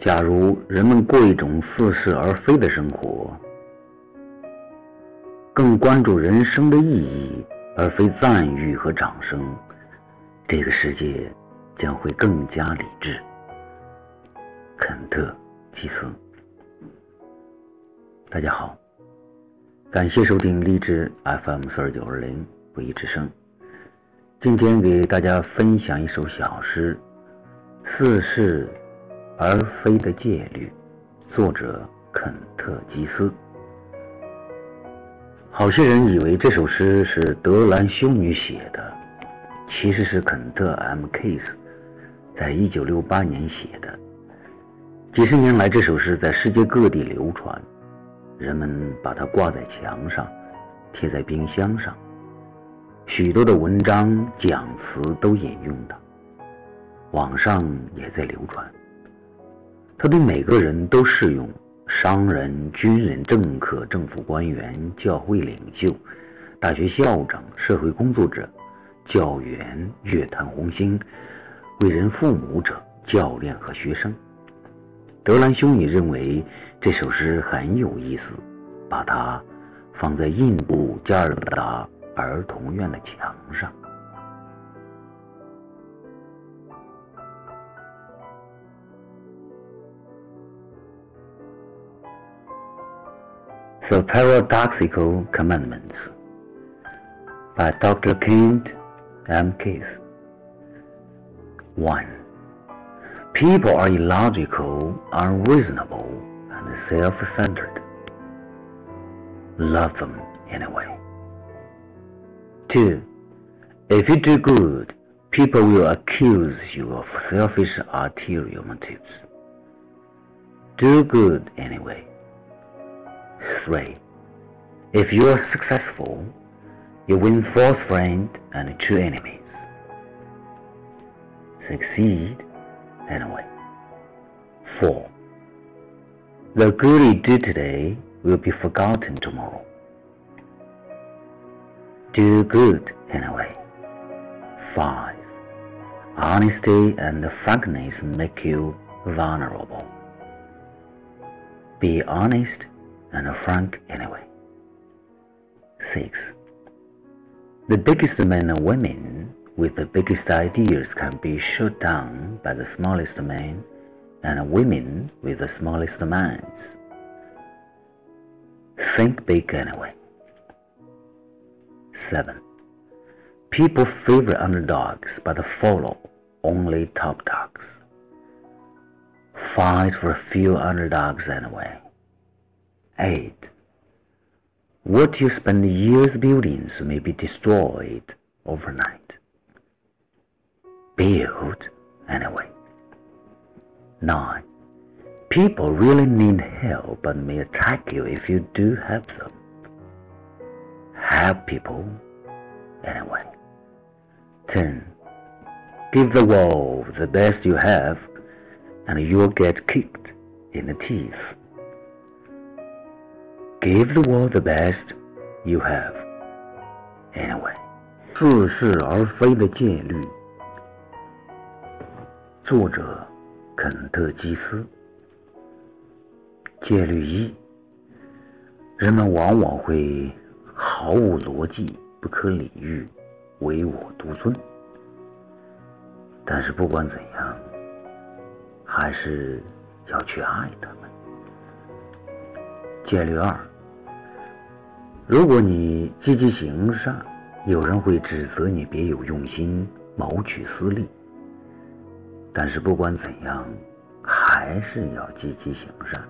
假如人们过一种似是而非的生活，更关注人生的意义而非赞誉和掌声，这个世界将会更加理智。肯特·基斯，大家好，感谢收听励志 FM 四二九二零不一之声。今天给大家分享一首小诗《似是而非的戒律》，作者肯特·基斯。好些人以为这首诗是德兰修女写的，其实是肯特 ·M· Case 在一九六八年写的。几十年来，这首诗在世界各地流传，人们把它挂在墙上，贴在冰箱上。许多的文章讲词都引用它，网上也在流传。它对每个人都适用：商人、军人、政客、政府官员、教会领袖、大学校长、社会工作者、教员、乐坛红星、为人父母者、教练和学生。德兰修女认为这首诗很有意思，把它放在印度加尔各答儿童院的墙上。The Paradoxical Commandments by Dr. Kent M. Keith. 1. People are illogical, unreasonable, and self-centered. Love them anyway. 2. If you do good, people will accuse you of selfish ulterior motives. Do good anyway. 3. If you are successful, you win false friends and true enemies. Succeed anyway. 4. The good you do today will be forgotten tomorrow. Do good anyway. 5. Honesty and frankness make you vulnerable. Be honest and a frank anyway. 6. The biggest men and women with the biggest ideas can be shot down by the smallest men and women with the smallest minds. Think big anyway. 7. People favor underdogs but follow only top dogs. Fight for a few underdogs anyway. 8. What you spend years building may be destroyed overnight build anyway. 9. People really need help but may attack you if you do help them. Help people anyway. 10. Give the world the best you have and you'll get kicked in the teeth. Give the world the best you have anyway. 似是而非的戒律。作者肯特·基斯。戒律一：人们往往会毫无逻辑、不可理喻、唯我独尊。但是不管怎样，还是要去爱他们。戒律二：如果你积极行善，有人会指责你别有用心、谋取私利。但是不管怎样，还是要积极行善。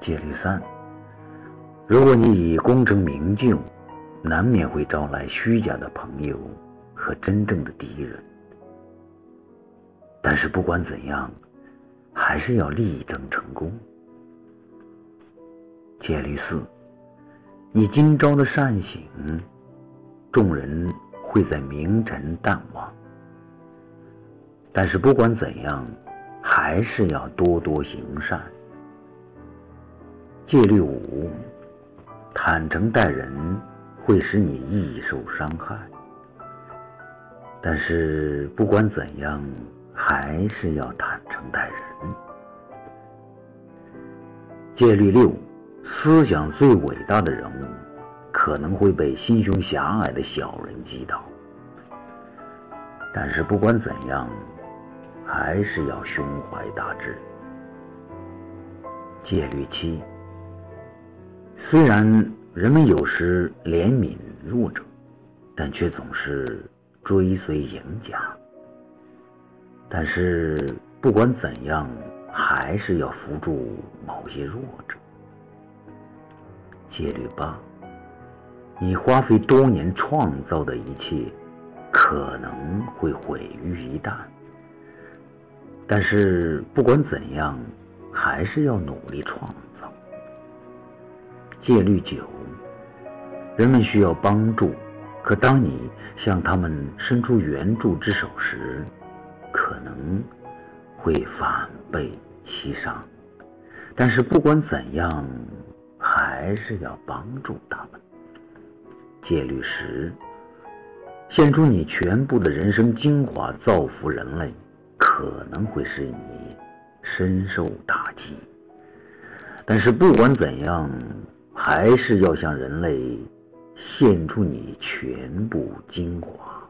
戒律三：如果你以功成名就，难免会招来虚假的朋友和真正的敌人。但是不管怎样，还是要力争成功。戒律四：你今朝的善行，众人会在明晨淡忘。但是不管怎样，还是要多多行善。戒律五：坦诚待人会使你易受伤害。但是不管怎样，还是要坦诚待人。戒律六：思想最伟大的人物，可能会被心胸狭隘的小人击倒。但是不管怎样，还是要胸怀大志。戒律七：虽然人们有时怜悯弱者，但却总是追随赢家。但是不管怎样，还是要扶助某些弱者。戒律八：你花费多年创造的一切，可能会毁于一旦。但是不管怎样，还是要努力创造。戒律九：人们需要帮助，可当你向他们伸出援助之手时，可能会反被欺伤。但是不管怎样，还是要帮助他们。戒律十：献出你全部的人生精华，造福人类。可能会使你深受打击，但是不管怎样，还是要向人类献出你全部精华。